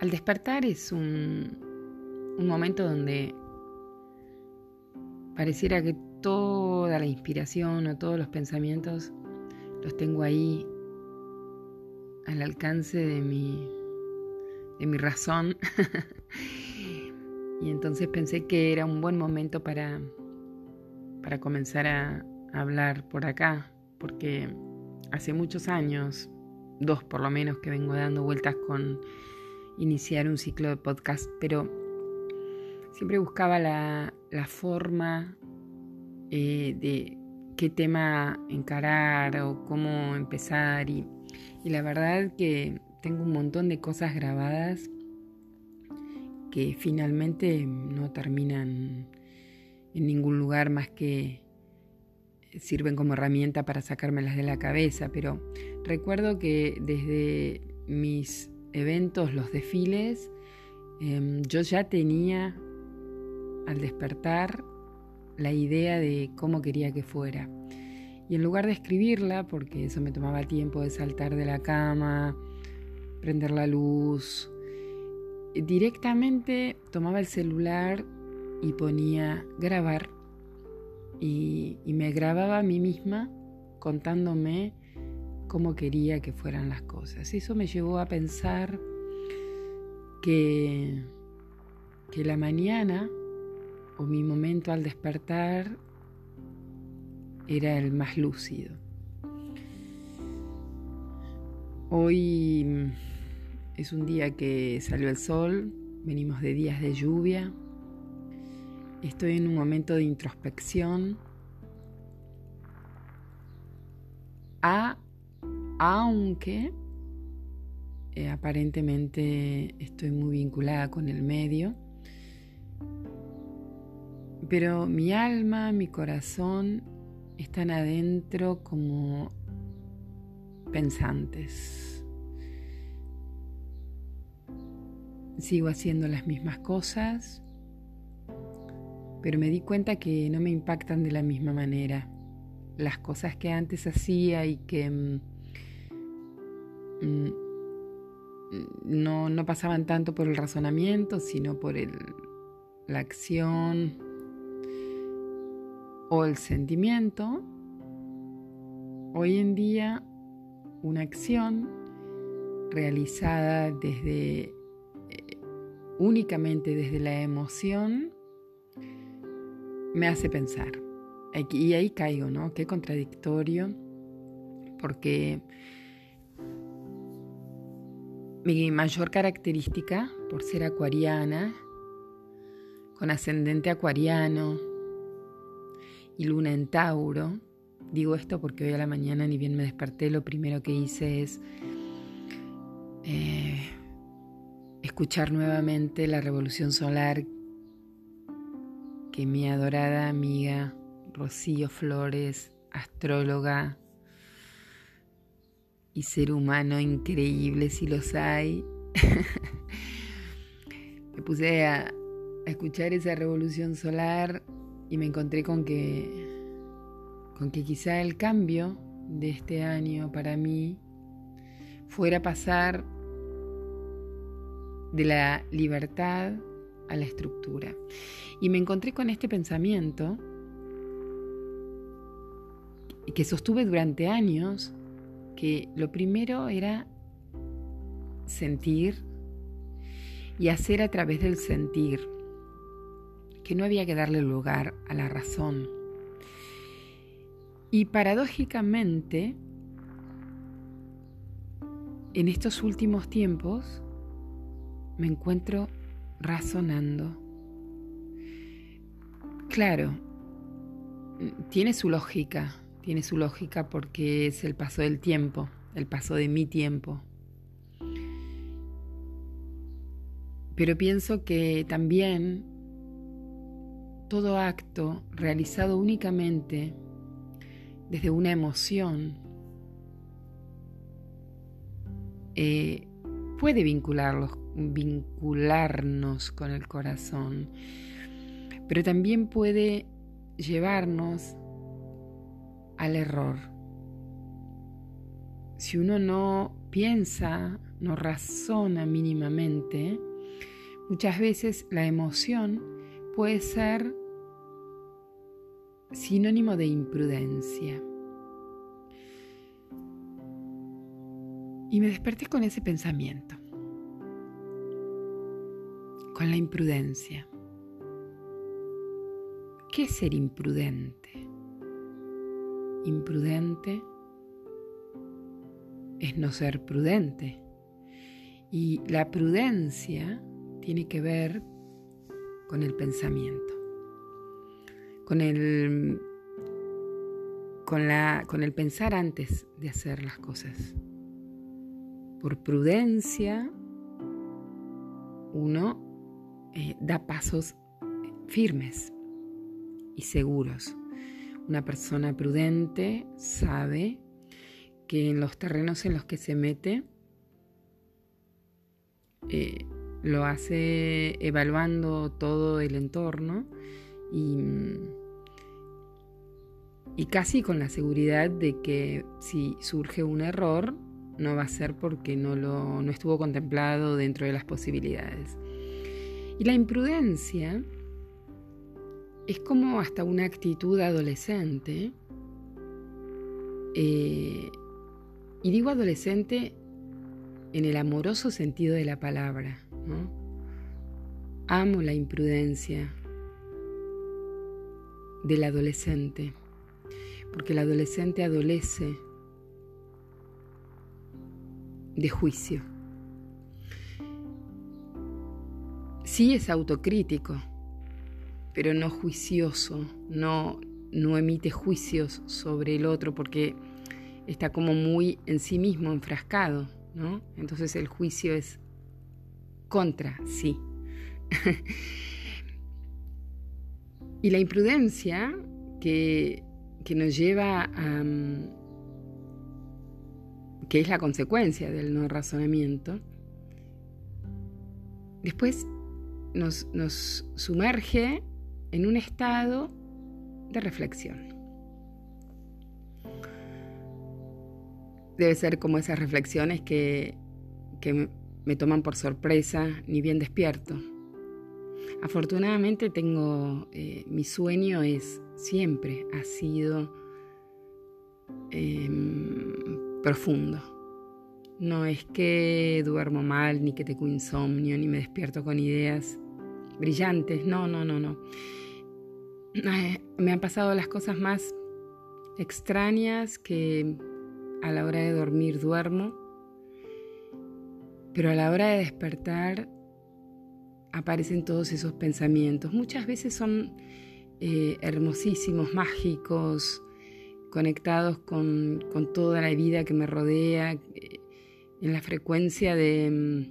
Al despertar es un, un momento donde pareciera que toda la inspiración o todos los pensamientos los tengo ahí al alcance de mi, de mi razón. y entonces pensé que era un buen momento para, para comenzar a hablar por acá, porque hace muchos años, dos por lo menos, que vengo dando vueltas con iniciar un ciclo de podcast, pero siempre buscaba la, forma eh, de qué tema encarar o cómo empezar y, y la verdad que tengo un montón de cosas grabadas que finalmente no terminan en ningún lugar más que sirven como herramienta para sacármelas de la cabeza, pero recuerdo que desde mis eventos, los desfiles, em, yo ya tenía al despertar la idea de cómo quería que fuera. Y en lugar de escribirla, porque eso me tomaba tiempo de saltar de la cama, prender la luz, directamente tomaba el celular y ponía grabar y, y me grababa a mí misma contándome cómo quería que fueran las cosas. Eso me llevó a pensar que, que la mañana o mi momento al despertar era el más lúcido. Hoy es un día que salió el sol, venimos de días de lluvia, estoy en un momento de introspección, a, aunque eh, aparentemente estoy muy vinculada con el medio, pero mi alma, mi corazón están adentro como pensantes. Sigo haciendo las mismas cosas, pero me di cuenta que no me impactan de la misma manera. Las cosas que antes hacía y que mm, no, no, pasaban tanto por el razonamiento, sino por el, la acción, o el sentimiento, hoy en día una acción realizada desde eh, únicamente desde la emoción me hace pensar. Y ahí caigo, ¿no? Qué contradictorio, porque mi mayor característica, por ser acuariana, con ascendente acuariano, y luna en Tauro. Digo esto porque hoy a la mañana, ni bien me desperté, lo primero que hice es eh, escuchar nuevamente la revolución solar que mi adorada amiga Rocío Flores, astróloga y ser humano increíble si los hay, me puse a escuchar esa revolución solar y me encontré con que, con que quizá el cambio de este año para mí fuera pasar de la libertad a la estructura. Y me encontré con este pensamiento que sostuve durante años, que lo primero era sentir y hacer a través del sentir que no había que darle lugar a la razón. Y paradójicamente, en estos últimos tiempos, me encuentro razonando. Claro, tiene su lógica, tiene su lógica porque es el paso del tiempo, el paso de mi tiempo. Pero pienso que también todo acto realizado únicamente desde una emoción eh, puede vincularnos con el corazón, pero también puede llevarnos al error. Si uno no piensa, no razona mínimamente, muchas veces la emoción puede ser sinónimo de imprudencia. Y me desperté con ese pensamiento, con la imprudencia. ¿Qué es ser imprudente? Imprudente es no ser prudente. Y la prudencia tiene que ver con el pensamiento, con el, con la, con el pensar antes de hacer las cosas. Por prudencia, uno eh, da pasos firmes y seguros. Una persona prudente sabe que en los terrenos en los que se mete eh, lo hace evaluando todo el entorno y, y, casi con la seguridad de que si surge un error no va a ser porque no, lo, no estuvo contemplado dentro de las posibilidades. Y la imprudencia es como hasta una actitud adolescente eh, y digo adolescente en el amoroso sentido de la palabra. Amo la imprudencia del adolescente, porque el adolescente adolece de juicio. Sí es autocrítico, pero no juicioso, no, no emite juicios sobre el otro porque está como muy en sí mismo enfrascado, ¿no? Entonces el juicio es contra sí. y la imprudencia que, que nos lleva a... que es la consecuencia del no razonamiento, después nos, nos sumerge en un estado de reflexión. debe ser como esas reflexiones que, me toman por sorpresa, ni bien despierto. Afortunadamente tengo, eh, mi sueño es siempre, ha sido em, profundo. No es que duermo mal, ni que tengo insomnio, ni me despierto con ideas brillantes, no, no, no, no. me han pasado las cosas más extrañas que a la hora de dormir duermo, pero a la hora de despertar aparecen todos esos pensamientos. Muchas veces son eh, hermosísimos, mágicos, conectados con, toda la vida que me rodea, eh, en la frecuencia de,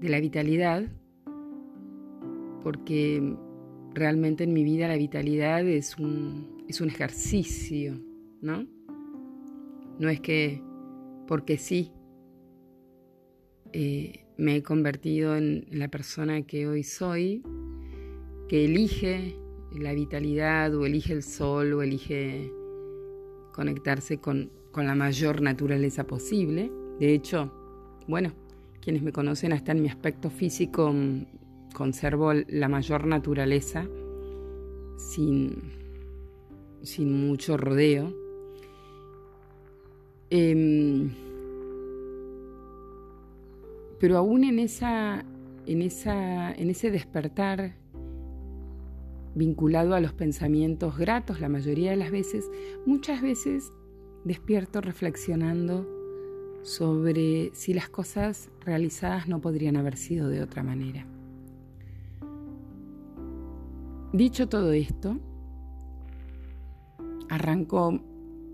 de la vitalidad, porque realmente en mi vida la vitalidad es un, es un ejercicio, ¿no? No es que porque sí eh, me he convertido en la persona que hoy soy, que elige la vitalidad o elige el sol o elige conectarse con, con la mayor naturaleza posible. De hecho, bueno, quienes me conocen hasta en mi aspecto físico conservo la mayor naturaleza sin, sin mucho rodeo. Em, pero aún en, esa, en, esa, en ese despertar vinculado a los pensamientos gratos la mayoría de las veces, muchas veces despierto reflexionando sobre si las cosas realizadas no podrían haber sido de otra manera. Dicho todo esto, arrancó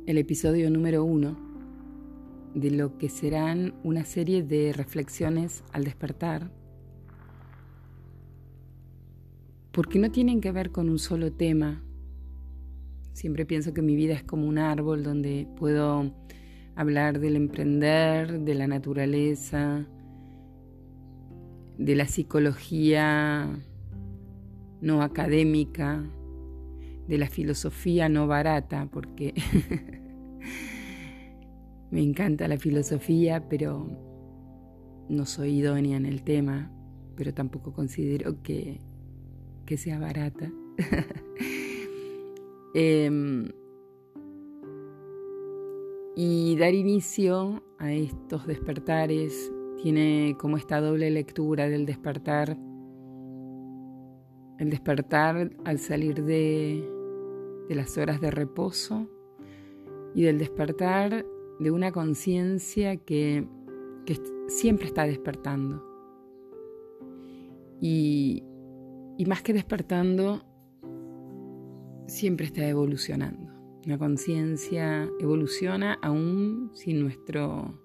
el episodio número uno de lo que serán una serie de reflexiones al despertar, porque no tienen que ver con un solo tema. Siempre pienso que mi vida es como un árbol donde puedo hablar del emprender, de la naturaleza, de la psicología no académica, de la filosofía no barata, porque Me encanta la filosofía, pero no soy idónea en el tema, pero tampoco considero que, que sea barata. Em, y dar inicio a estos despertares tiene como esta doble lectura del despertar, el despertar al salir de, de las horas de reposo y del despertar de una conciencia que, que, siempre está despertando. Y, y más que despertando, siempre está evolucionando. La conciencia evoluciona aún sin nuestro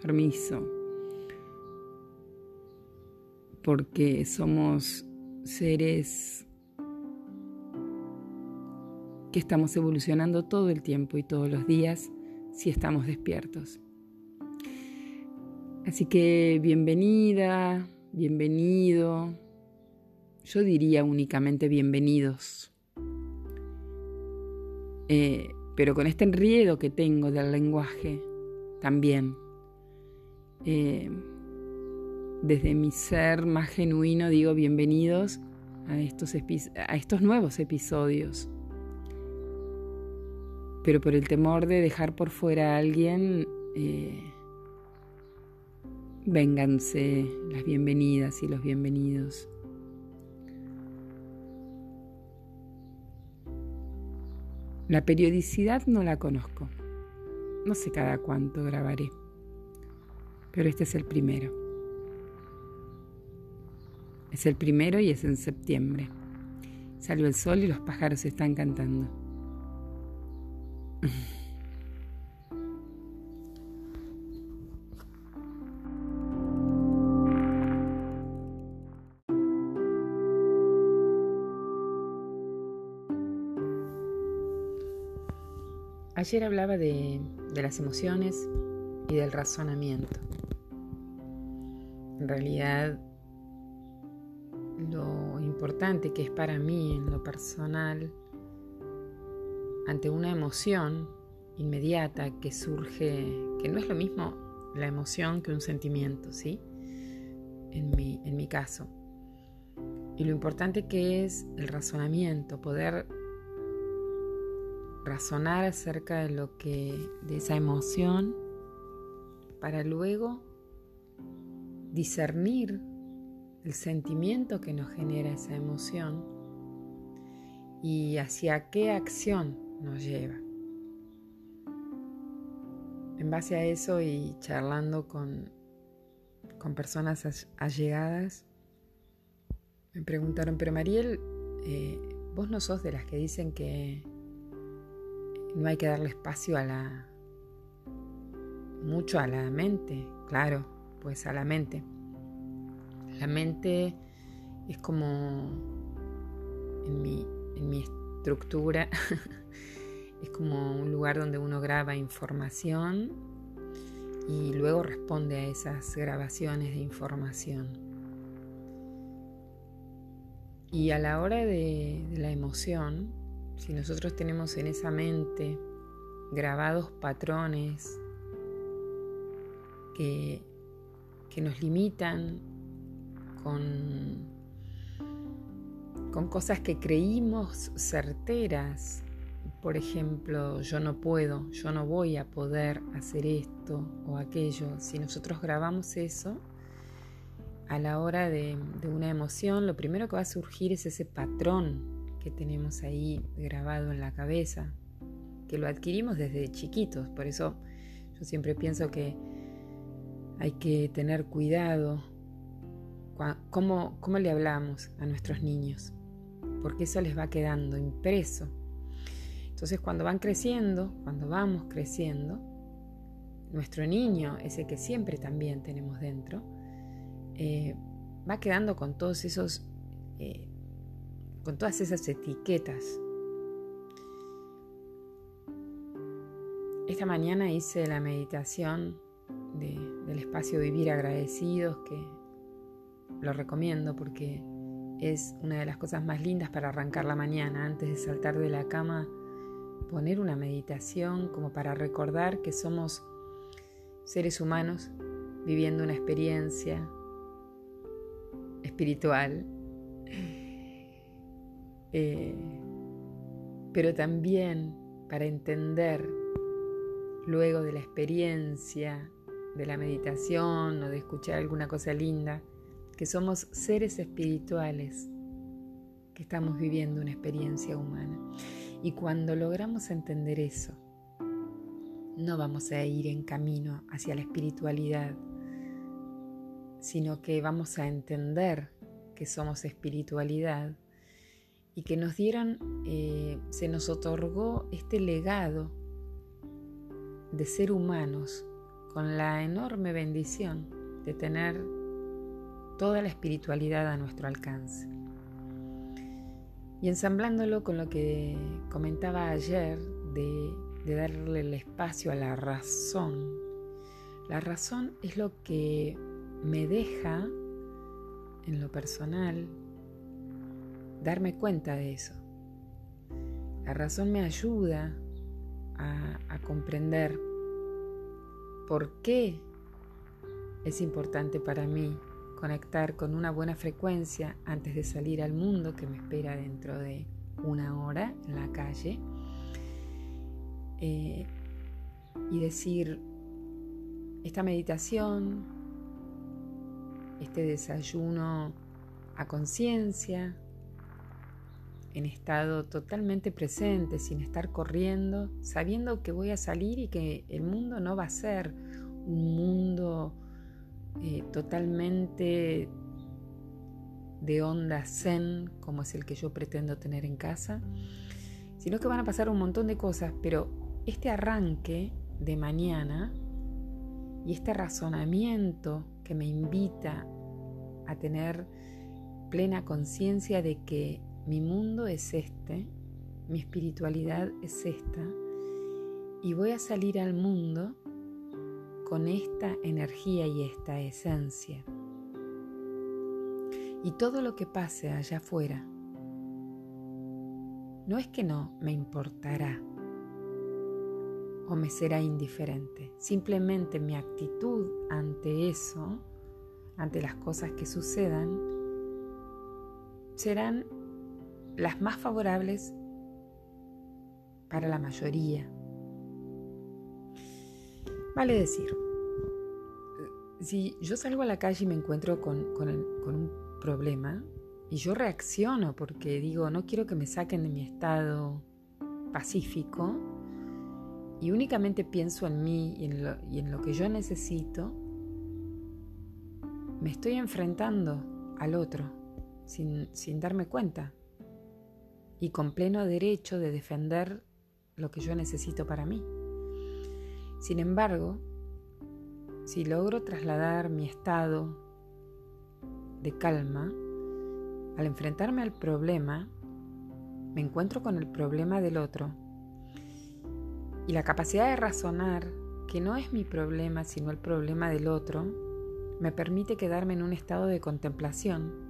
permiso, porque somos seres que estamos evolucionando todo el tiempo y todos los días si estamos despiertos. Así que bienvenida, bienvenido, yo diría únicamente bienvenidos eh, pero con este enriedo que tengo del lenguaje también. Eh, desde mi ser más genuino digo bienvenidos a estos, a estos nuevos episodios. Pero por el temor de dejar por fuera a alguien, eh, vénganse las bienvenidas y los bienvenidos. La periodicidad no la conozco. No sé cada cuánto grabaré. Pero este es el primero. Es el primero y es en septiembre. Salió el sol y los pájaros están cantando. Ayer hablaba de, las emociones y del razonamiento. En realidad, importante que es para mí en lo personal, ante una emoción inmediata que surge, que no es lo mismo la emoción que un sentimiento, ¿sí? En mi, en mi caso. Y lo importante que es el razonamiento, poder razonar acerca de lo que de esa emoción para luego discernir el sentimiento que nos genera esa emoción y hacia qué acción nos lleva. En base a eso y charlando con, con personas allegadas, me preguntaron, pero Mariel, eh, vos no sos de las que dicen que no hay que darle espacio a la mucho a la mente, claro, pues a la mente. La mente es como en mi, estructura, es como un lugar donde uno graba información y luego responde a esas grabaciones de información. Y a la hora de, de la emoción, si nosotros tenemos en esa mente grabados patrones que, que nos limitan con, con cosas que creímos certeras, por ejemplo, yo no puedo, yo no voy a poder hacer esto o aquello, si nosotros grabamos eso, a la hora de, de una emoción, lo primero que va a surgir es ese patrón que tenemos ahí grabado en la cabeza, que lo adquirimos desde chiquitos. Por eso yo siempre pienso que hay que tener cuidado cómo, cómo le hablamos a nuestros niños, porque eso les va quedando impreso. Entonces cuando van creciendo, cuando vamos creciendo, nuestro niño, ese que siempre también tenemos dentro, eh, va quedando con todos esos eh, con todas esas etiquetas. Esta mañana hice la meditación del espacio Vivir Agradecidos, que lo recomiendo porque es una de las cosas más lindas para arrancar la mañana. Antes de saltar de la cama, poner una meditación como para recordar que somos seres humanos viviendo una experiencia espiritual, eh, pero también para entender luego de la experiencia de la meditación o de escuchar alguna cosa linda, que somos seres espirituales que estamos viviendo una experiencia humana. Y cuando logramos entender eso, no vamos a ir en camino hacia la espiritualidad, sino que vamos a entender que somos espiritualidad y que nos dieron, eh, se nos otorgó este legado de ser humanos con la enorme bendición de tener toda la espiritualidad a nuestro alcance. Y ensamblándolo con lo que comentaba ayer de, darle el espacio a la razón, la razón es lo que me deja, en lo personal, darme cuenta de eso. La razón me ayuda a, comprender por qué es importante para mí conectar con una buena frecuencia antes de salir al mundo que me espera dentro de una hora en la calle. Eh, y decir esta meditación, este desayuno a conciencia, en estado totalmente presente, sin estar corriendo, sabiendo que voy a salir y que el mundo no va a ser un mundo eh, totalmente de onda zen como es el que yo pretendo tener en casa, sino que van a pasar un montón de cosas, pero este arranque de mañana y este razonamiento que me invita a tener plena conciencia de que mi mundo es este, mi espiritualidad es esta, y voy a salir al mundo con esta energía y esta esencia. Y todo lo que pase allá afuera, no es que no me importará o me será indiferente, simplemente mi actitud ante eso, ante las cosas que sucedan, serán las más favorables para la mayoría. Vale decir, si yo salgo a la calle y me encuentro con, un problema y yo reacciono porque digo, no quiero que me saquen de mi estado pacífico y únicamente pienso en mí y en lo, y en lo que yo necesito, me estoy enfrentando al otro sin, sin darme cuenta y con pleno derecho de defender lo que yo necesito para mí. Sin embargo, si logro trasladar mi estado de calma, al enfrentarme al problema, me encuentro con el problema del otro. Y la capacidad de razonar que no es mi problema, sino el problema del otro, me permite quedarme en un estado de contemplación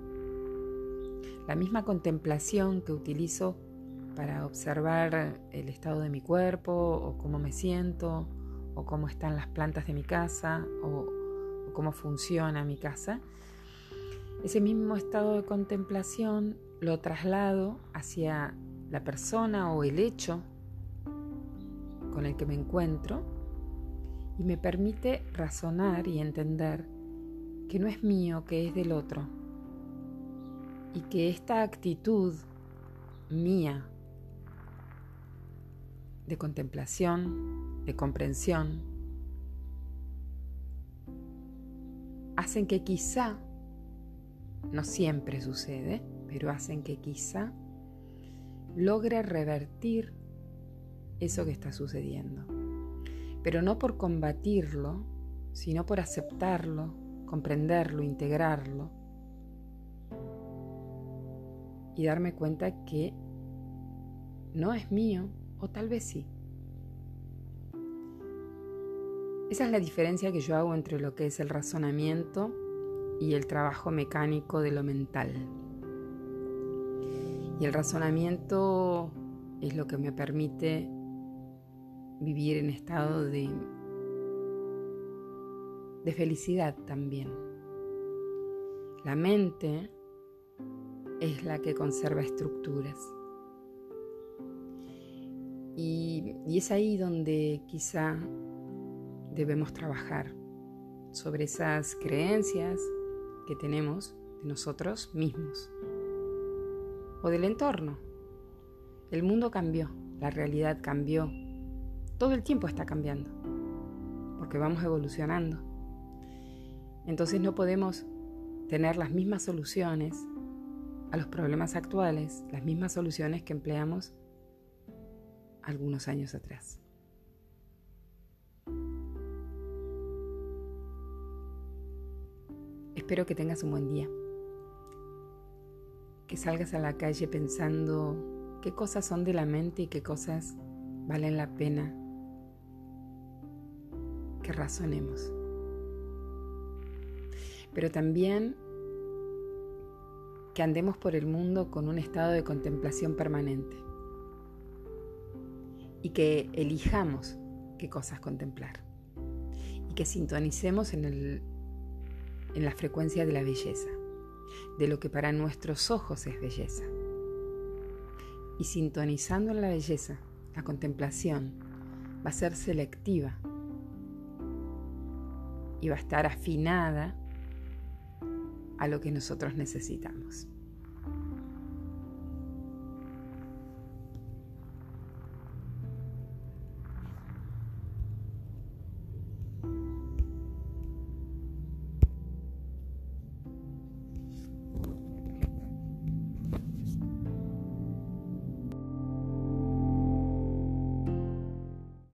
la misma contemplación que utilizo para observar el estado de mi cuerpo o cómo me siento o cómo están las plantas de mi casa o, cómo funciona mi casa, ese mismo estado de contemplación lo traslado hacia la persona o el hecho con el que me encuentro y me permite razonar y entender que no es mío, que es del otro y que esta actitud mía de contemplación, de comprensión, hacen que quizá, no siempre sucede, pero hacen que quizá logre revertir eso que está sucediendo. Pero no por combatirlo, sino por aceptarlo, comprenderlo, integrarlo y darme cuenta que no es mío o tal vez sí. Esa es la diferencia que yo hago entre lo que es el razonamiento y el trabajo mecánico de lo mental. Y el razonamiento es lo que me permite vivir en estado de de felicidad también. La mente es la que conserva estructuras. Y, y, es ahí donde quizá debemos trabajar sobre esas creencias que tenemos de nosotros mismos o del entorno. El mundo cambió, la realidad cambió, todo el tiempo está cambiando, porque vamos evolucionando. Entonces no podemos tener las mismas soluciones a los problemas actuales, las mismas soluciones que empleamos algunos años atrás. Espero que tengas un buen día, que salgas a la calle pensando qué cosas son de la mente y qué cosas valen la pena que razonemos. Pero también que andemos por el mundo con un estado de contemplación permanente y que elijamos qué cosas contemplar y que sintonicemos en, el, en la frecuencia de la belleza, de lo que para nuestros ojos es belleza. Y sintonizando en la belleza, la contemplación va a ser selectiva y va a estar afinada a lo que nosotros necesitamos.